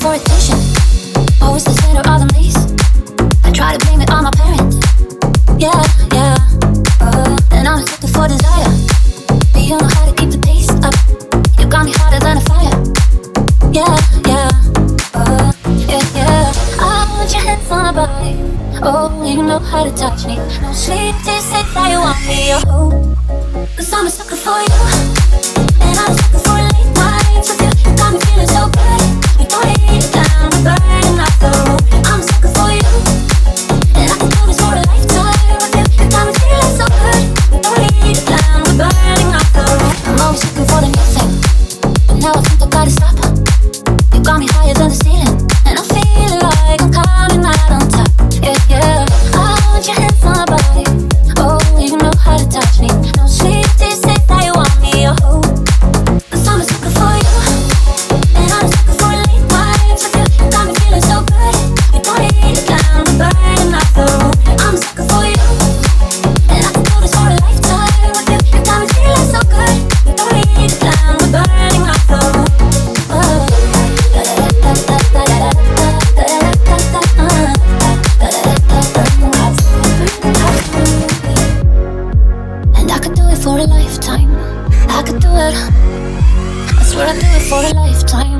for attention. Always the center of the least. I try to blame it on my parents. Yeah, yeah. Uh, and I'm addicted for desire. You know how to keep the pace up. You got me hotter than a fire. Yeah, yeah. Uh, yeah, yeah. I want your hands on my body. Oh, you know how to touch me. No sleep, this is like. for a lifetime. I could do it. I swear I'd do it for a lifetime.